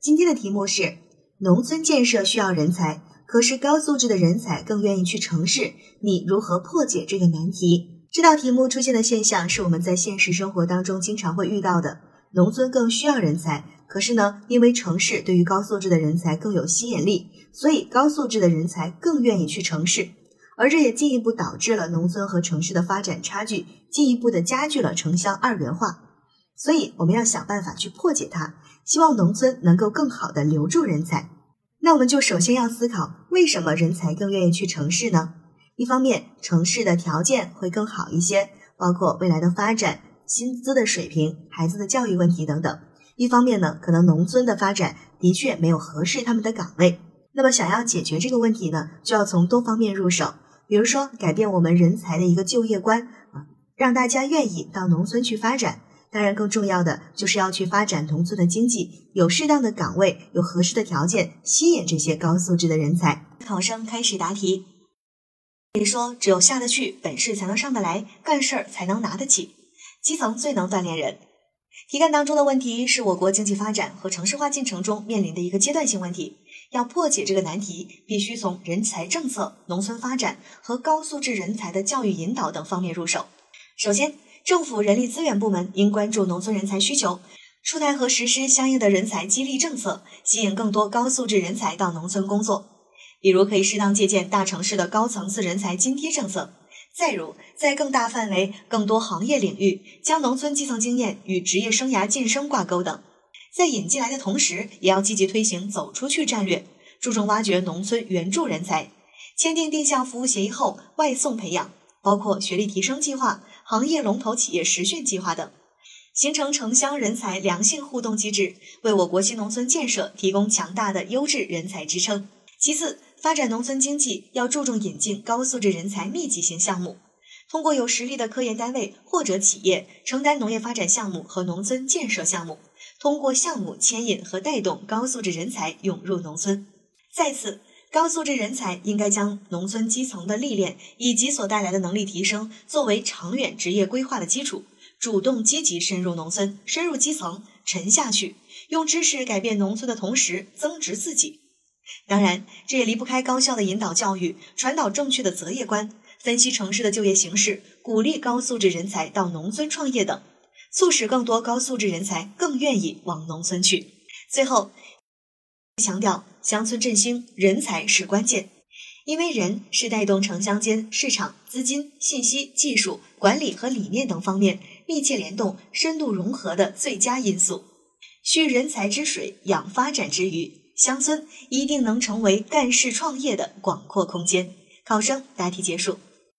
今天的题目是：农村建设需要人才，可是高素质的人才更愿意去城市，你如何破解这个难题？这道题目出现的现象是我们在现实生活当中经常会遇到的。农村更需要人才，可是呢，因为城市对于高素质的人才更有吸引力，所以高素质的人才更愿意去城市，而这也进一步导致了农村和城市的发展差距，进一步的加剧了城乡二元化。所以我们要想办法去破解它。希望农村能够更好的留住人才，那我们就首先要思考，为什么人才更愿意去城市呢？一方面，城市的条件会更好一些，包括未来的发展、薪资的水平、孩子的教育问题等等；一方面呢，可能农村的发展的确没有合适他们的岗位。那么，想要解决这个问题呢，就要从多方面入手，比如说改变我们人才的一个就业观啊，让大家愿意到农村去发展。当然，更重要的就是要去发展农村的经济，有适当的岗位，有合适的条件，吸引这些高素质的人才。考生开始答题。你说，只有下得去，本事才能上得来，干事儿才能拿得起。基层最能锻炼人。题干当中的问题是我国经济发展和城市化进程中面临的一个阶段性问题。要破解这个难题，必须从人才政策、农村发展和高素质人才的教育引导等方面入手。首先，政府人力资源部门应关注农村人才需求，出台和实施相应的人才激励政策，吸引更多高素质人才到农村工作。比如，可以适当借鉴大城市的高层次人才津贴政策；再如，在更大范围、更多行业领域，将农村基层经验与职业生涯晋升挂钩等。在引进来的同时，也要积极推行走出去战略，注重挖掘农村援助人才，签订定向服务协议后外送培养，包括学历提升计划。行业龙头企业实训计划等，形成城乡人才良性互动机制，为我国新农村建设提供强大的优质人才支撑。其次，发展农村经济要注重引进高素质人才密集型项目，通过有实力的科研单位或者企业承担农业发展项目和农村建设项目，通过项目牵引和带动高素质人才涌入农村。再次。高素质人才应该将农村基层的历练以及所带来的能力提升作为长远职业规划的基础，主动积极深入农村、深入基层、沉下去，用知识改变农村的同时增值自己。当然，这也离不开高效的引导教育、传导正确的择业观、分析城市的就业形势、鼓励高素质人才到农村创业等，促使更多高素质人才更愿意往农村去。最后。强调乡村振兴，人才是关键，因为人是带动城乡间市场、资金、信息、技术、管理和理念等方面密切联动、深度融合的最佳因素。蓄人才之水，养发展之余，乡村一定能成为干事创业的广阔空间。考生答题结束。